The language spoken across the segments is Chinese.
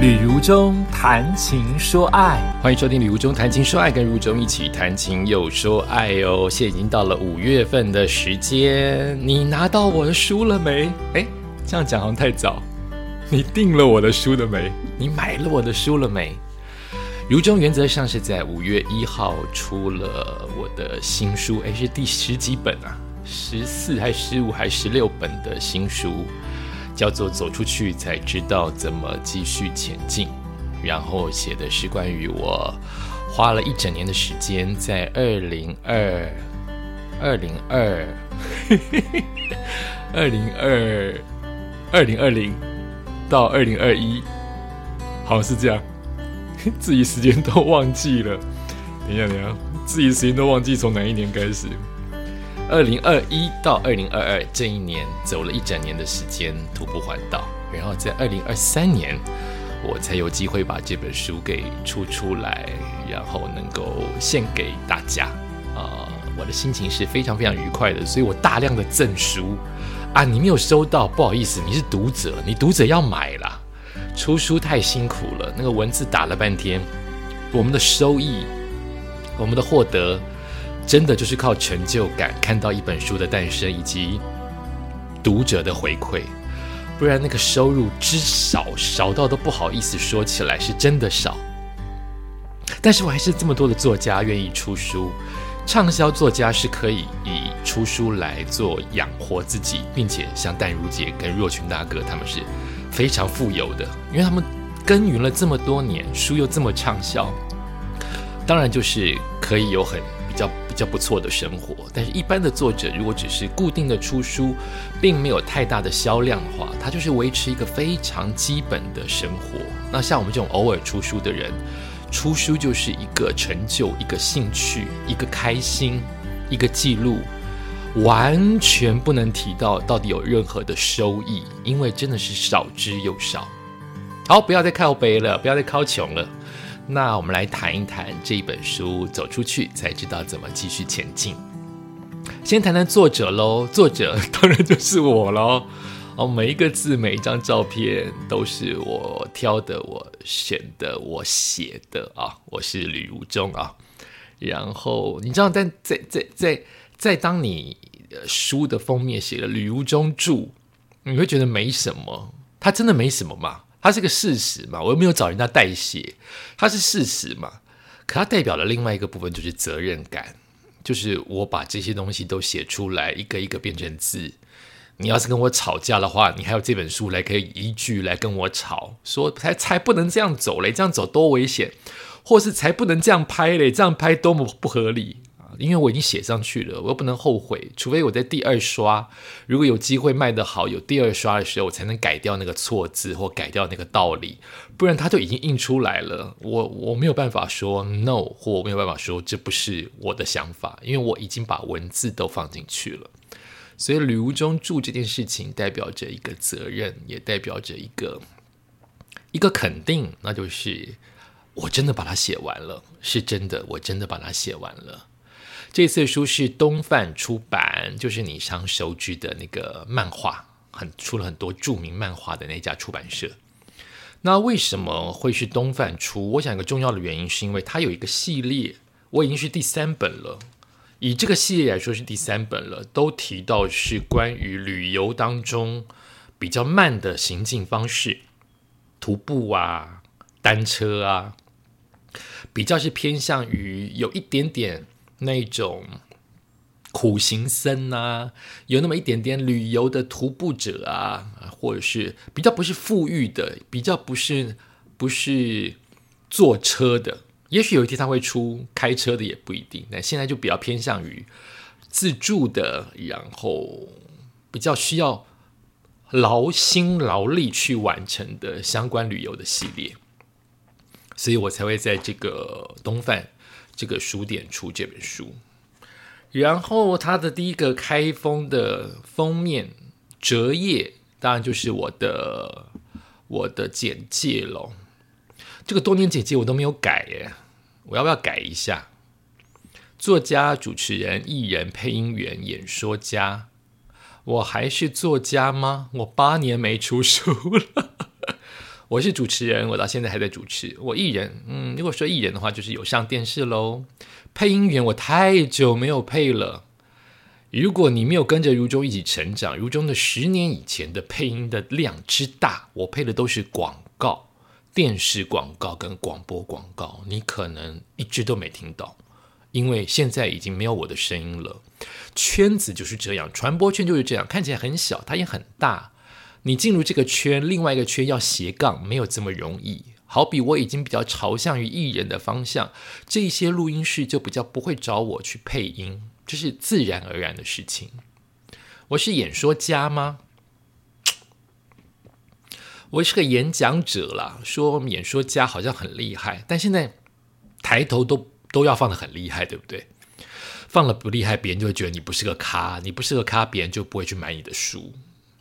旅如中谈情说爱，欢迎收听《旅如中谈情说爱》，跟如中一起谈情又说爱哦。现在已经到了五月份的时间，你拿到我的书了没？哎，这样讲好像太早。你订了我的书了没？你买了我的书了没？如中原则上是在五月一号出了我的新书，哎，是第十几本啊？十四还十五还十六本的新书。叫做走出去才知道怎么继续前进，然后写的是关于我花了一整年的时间，在二零二二零二二零二二零二零到二零二一，好像是这样，自己时间都忘记了。等一下，等一下，自己时间都忘记从哪一年开始。二零二一到二零二二这一年，走了一整年的时间徒步环岛，然后在二零二三年，我才有机会把这本书给出出来，然后能够献给大家。啊，我的心情是非常非常愉快的，所以我大量的赠书啊，你没有收到，不好意思，你是读者，你读者要买啦。出书太辛苦了，那个文字打了半天，我们的收益，我们的获得。真的就是靠成就感看到一本书的诞生以及读者的回馈，不然那个收入之少少到都不好意思说起来，是真的少。但是我还是这么多的作家愿意出书，畅销作家是可以以出书来做养活自己，并且像淡如姐跟若群大哥他们是非常富有的，因为他们耕耘了这么多年，书又这么畅销，当然就是可以有很。较不错的生活，但是一般的作者如果只是固定的出书，并没有太大的销量的话，他就是维持一个非常基本的生活。那像我们这种偶尔出书的人，出书就是一个成就、一个兴趣、一个开心、一个记录，完全不能提到到底有任何的收益，因为真的是少之又少。好，不要再靠背了，不要再靠穷了。那我们来谈一谈这一本书，走出去才知道怎么继续前进。先谈谈作者喽，作者当然就是我喽。哦，每一个字、每一张照片都是我挑的、我选的、我写的啊。我是吕如中啊。然后你知道，在在在在在当你书的封面写了“吕如中著”，你会觉得没什么，他真的没什么吗？它是个事实嘛，我又没有找人家代写，它是事实嘛。可它代表了另外一个部分就是责任感，就是我把这些东西都写出来，一个一个变成字。你要是跟我吵架的话，你还有这本书来可以依据来跟我吵，说才才不能这样走嘞，这样走多危险，或是才不能这样拍嘞，这样拍多么不合理。因为我已经写上去了，我又不能后悔。除非我在第二刷，如果有机会卖得好，有第二刷的时候，我才能改掉那个错字或改掉那个道理。不然它都已经印出来了，我我没有办法说 no，或我没有办法说这不是我的想法，因为我已经把文字都放进去了。所以旅途中住这件事情，代表着一个责任，也代表着一个一个肯定，那就是我真的把它写完了，是真的，我真的把它写完了。这次书是东贩出版，就是你常熟知的那个漫画，很出了很多著名漫画的那家出版社。那为什么会是东贩出？我想一个重要的原因是因为它有一个系列，我已经是第三本了。以这个系列来说是第三本了，都提到是关于旅游当中比较慢的行进方式，徒步啊、单车啊，比较是偏向于有一点点。那种苦行僧啊，有那么一点点旅游的徒步者啊，或者是比较不是富裕的，比较不是不是坐车的，也许有一天他会出开车的，也不一定。那现在就比较偏向于自助的，然后比较需要劳心劳力去完成的相关旅游的系列，所以我才会在这个东贩。这个书店出这本书，然后它的第一个开封的封面折页，当然就是我的我的简介喽。这个多年简介我都没有改耶，我要不要改一下？作家、主持人、艺人、配音员、演说家，我还是作家吗？我八年没出书了，我是主持人，我到现在还在主持。我艺人，嗯，如果说艺人的话，就是有上电视喽。配音员，我太久没有配了。如果你没有跟着如中一起成长，如中的十年以前的配音的量之大，我配的都是广告、电视广告跟广播广告，你可能一直都没听到，因为现在已经没有我的声音了。圈子就是这样，传播圈就是这样，看起来很小，它也很大。你进入这个圈，另外一个圈要斜杠，没有这么容易。好比我已经比较朝向于艺人的方向，这些录音室就比较不会找我去配音，这是自然而然的事情。我是演说家吗？我是个演讲者啦，说演说家好像很厉害，但现在抬头都都要放的很厉害，对不对？放了不厉害，别人就会觉得你不是个咖，你不是个咖，别人就不会去买你的书。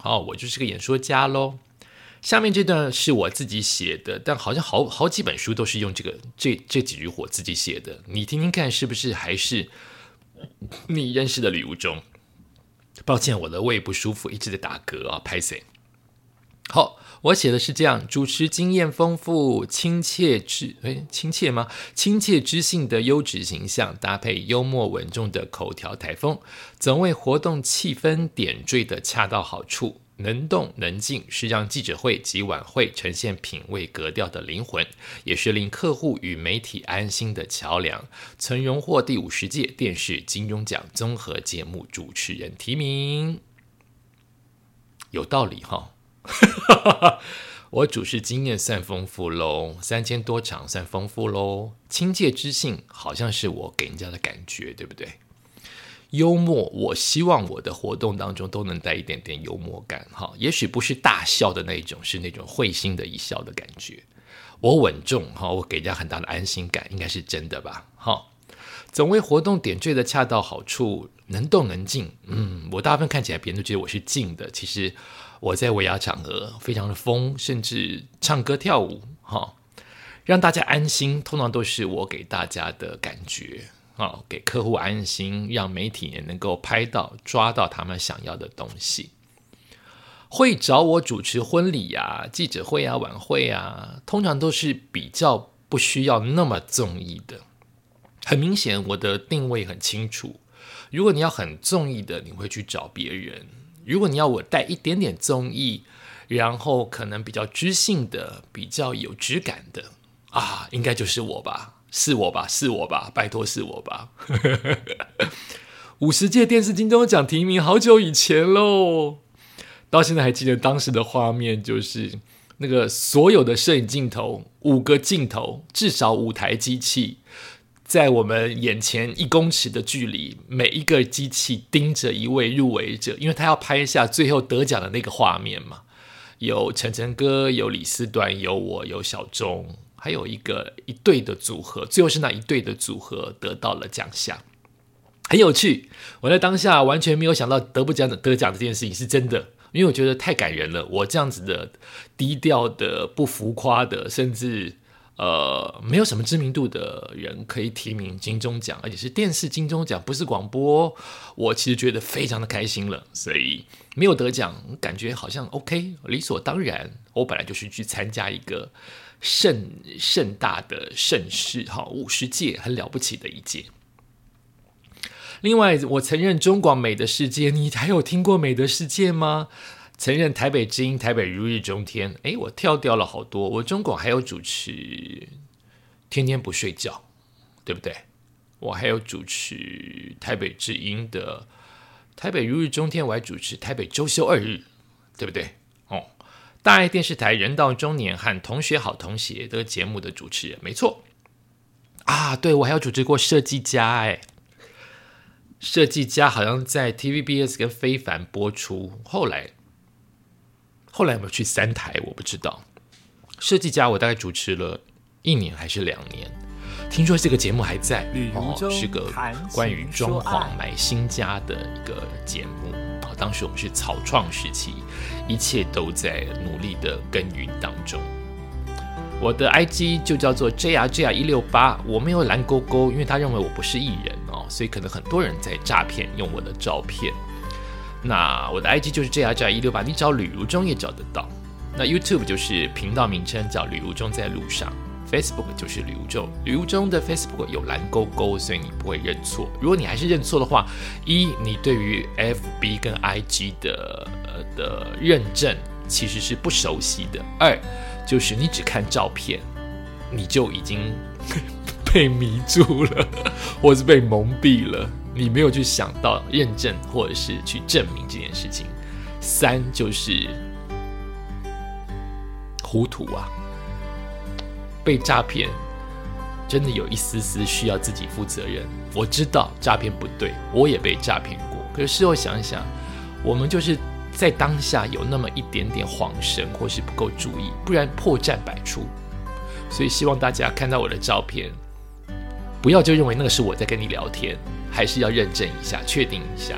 哦，我就是个演说家喽。下面这段是我自己写的，但好像好好几本书都是用这个这这几句话自己写的。你听听看，是不是还是你认识的礼物中？抱歉，我的胃不舒服，一直在打嗝啊，拍谁？好。我写的是这样：主持经验丰富、亲切知诶亲切吗？亲切知性的优质形象，搭配幽默稳重的口条台风，总为活动气氛点缀的恰到好处，能动能静，是让记者会及晚会呈现品味格调的灵魂，也是令客户与媒体安心的桥梁。曾荣获第五十届电视金钟奖综合节目主持人提名，有道理哈。我主持经验算丰富喽，三千多场算丰富喽。亲切知性好像是我给人家的感觉，对不对？幽默，我希望我的活动当中都能带一点点幽默感，哈，也许不是大笑的那种，是那种会心的一笑的感觉。我稳重，哈，我给人家很大的安心感，应该是真的吧？哈，总为活动点缀的恰到好处，能动能静。嗯，我大部分看起来别人都觉得我是静的，其实。我在维亚场合非常的疯，甚至唱歌跳舞，哈，让大家安心，通常都是我给大家的感觉，啊，给客户安心，让媒体也能够拍到、抓到他们想要的东西。会找我主持婚礼啊、记者会啊、晚会啊，通常都是比较不需要那么综艺的。很明显，我的定位很清楚。如果你要很综艺的，你会去找别人。如果你要我带一点点综艺，然后可能比较知性的、比较有质感的啊，应该就是我吧，是我吧，是我吧，拜托是我吧。五十届电视金钟奖提名好久以前喽，到现在还记得当时的画面，就是那个所有的摄影镜头，五个镜头，至少五台机器。在我们眼前一公尺的距离，每一个机器盯着一位入围者，因为他要拍下最后得奖的那个画面嘛。有晨晨哥，有李思端，有我，有小钟，还有一个一对的组合，最后是那一对的组合得到了奖项，很有趣。我在当下完全没有想到得不奖的得奖这件事情是真的，因为我觉得太感人了。我这样子的低调的、不浮夸的，甚至。呃，没有什么知名度的人可以提名金钟奖，而且是电视金钟奖，不是广播。我其实觉得非常的开心了，所以没有得奖，感觉好像 OK，理所当然。我本来就是去参加一个盛盛大的盛事，哈，五十届很了不起的一届。另外，我承认中广美的世界，你还有听过美的世界吗？曾任台北之音、台北如日中天，哎，我跳掉了好多。我中广还有主持，天天不睡觉，对不对？我还有主持台北之音的台北如日中天，我还主持台北周休二日，对不对？哦，大爱电视台人到中年和同学好同学的节目的主持人，没错。啊，对，我还有主持过设计家，哎，设计家好像在 TVBS 跟非凡播出，后来。后来有没有去三台？我不知道。设计家，我大概主持了一年还是两年。听说这个节目还在哦，是个关于装潢买新家的一个节目啊。当时我们是草创时期，一切都在努力的耕耘当中。我的 IG 就叫做 JRJR 一六八，我没有蓝勾勾，因为他认为我不是艺人哦，所以可能很多人在诈骗用我的照片。那我的 IG 就是 J R J 一六八，你找吕如中也找得到。那 YouTube 就是频道名称叫旅如中在路上，Facebook 就是旅如中，旅如中的 Facebook 有蓝勾勾，所以你不会认错。如果你还是认错的话，一你对于 FB 跟 IG 的的认证其实是不熟悉的；二就是你只看照片，你就已经 被迷住了，或是被蒙蔽了，你没有去想到认证或者是去证明这件事情。三就是糊涂啊，被诈骗真的有一丝丝需要自己负责任。我知道诈骗不对，我也被诈骗过。可是事后想一想，我们就是在当下有那么一点点恍神，或是不够注意，不然破绽百出。所以希望大家看到我的照片，不要就认为那个是我在跟你聊天，还是要认证一下，确定一下。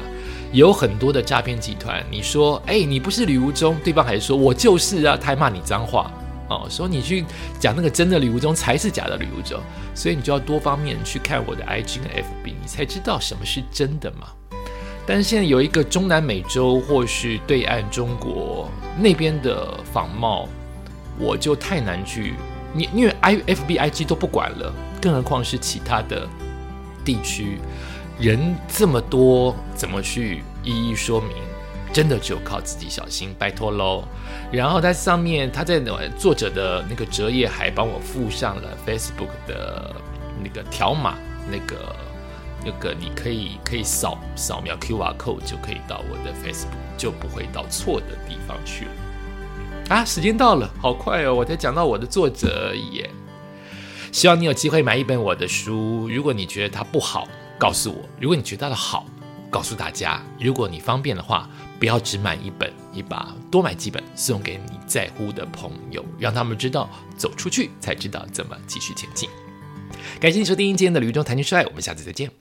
有很多的诈骗集团，你说，哎，你不是吕无中，对方还是说我就是啊，他还骂你脏话哦，说你去讲那个真的吕无中才是假的吕无中，所以你就要多方面去看我的 IG 跟 FB，你才知道什么是真的嘛。但是现在有一个中南美洲或是对岸中国那边的仿冒，我就太难去，你因为 I FB IG 都不管了，更何况是其他的地区。人这么多，怎么去一一说明？真的只有靠自己小心，拜托喽。然后在上面，他在作者的那个折页还帮我附上了 Facebook 的那个条码，那个那个你可以可以扫扫描 QR code 就可以到我的 Facebook，就不会到错的地方去了。啊，时间到了，好快哦！我才讲到我的作者而已。希望你有机会买一本我的书，如果你觉得它不好。告诉我，如果你觉得的好，告诉大家。如果你方便的话，不要只买一本，你把多买几本送给你在乎的朋友，让他们知道走出去才知道怎么继续前进。感谢你收听今天的《旅中谈情说爱》，我们下次再见。